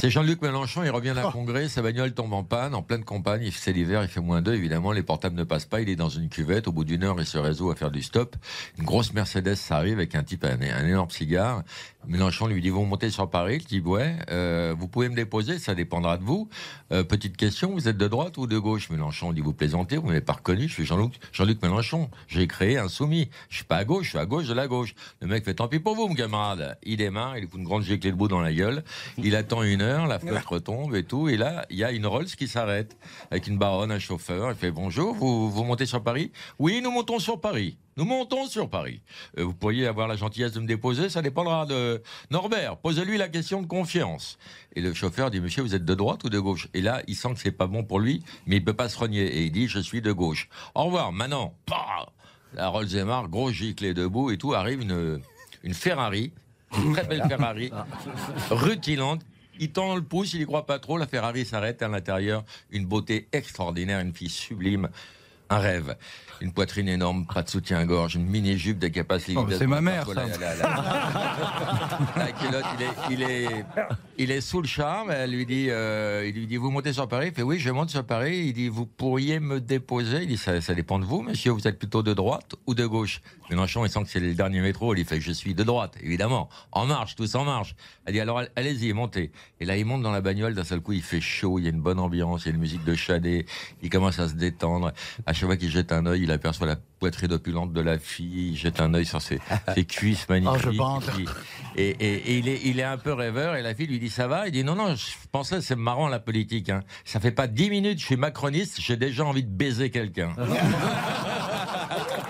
C'est Jean-Luc Mélenchon, il revient d'un congrès, sa bagnole tombe en panne, en pleine campagne, c'est l'hiver, il fait moins 2, évidemment, les portables ne passent pas, il est dans une cuvette, au bout d'une heure, il se réseau à faire du stop. Une grosse Mercedes, ça arrive avec un type, un, un énorme cigare. Mélenchon lui dit, vous montez sur Paris, il dit, ouais, euh, vous pouvez me déposer, ça dépendra de vous. Euh, petite question, vous êtes de droite ou de gauche? Mélenchon dit, vous plaisantez, vous m'avez pas reconnu, je suis Jean-Luc Jean-Luc Mélenchon, j'ai créé un soumis. Je suis pas à gauche, je suis à gauche de la gauche. Le mec fait, tant pis pour vous, mon camarade. Il démarre, il fout une grande giclée de bout dans la gueule, il attend une heure, la fenêtre retombe et tout. Et là, il y a une Rolls qui s'arrête avec une baronne, un chauffeur. Il fait bonjour, vous, vous montez sur Paris? Oui, nous montons sur Paris. Nous montons sur Paris. Euh, vous pourriez avoir la gentillesse de me déposer, ça dépendra de Norbert. Posez-lui la question de confiance. Et le chauffeur dit, monsieur, vous êtes de droite ou de gauche? Et là, il sent que c'est pas bon pour lui, mais il peut pas se renier. Et il dit, je suis de gauche. Au revoir, maintenant. La Rolls Emar, gros giclé debout et tout, arrive une, une Ferrari, une très belle Ferrari, rutilante, il tend le pouce, il y croit pas trop. La Ferrari s'arrête à l'intérieur. Une beauté extraordinaire, une fille sublime. Un rêve. Une poitrine énorme, pas de soutien-gorge, une mini-jupe de capacité. Oh, c'est ma mère, ça. La, la- la- la culotte, il est, il, est, il est sous le charme. Elle lui dit, euh, il lui dit, vous montez sur Paris? Il fait, oui, je monte sur Paris. Il dit, vous pourriez me déposer? Il dit, ça, ça dépend de vous, monsieur. Vous êtes plutôt de droite ou de gauche? Mélenchon, il sent que c'est le dernier métro. Il fait, je suis de droite, évidemment. En marche, tous en marche. Elle dit, alors allez-y, montez. Et là, il monte dans la bagnole. D'un seul coup, il fait chaud. Il y a une bonne ambiance. Il y a une musique de Chadet. Il commence à se détendre. À chaque fois qu'il jette un œil, il aperçoit la poitrine opulente de la fille. Il jette un œil sur ses, ses cuisses magnifiques. Oh, je et, et- et il, est, il est un peu rêveur. Et la fille lui dit, ça va? Il dit, non, non, je pensais, c'est marrant la politique. Hein. Ça fait pas dix minutes, je suis macroniste, j'ai déjà envie de baiser quelqu'un.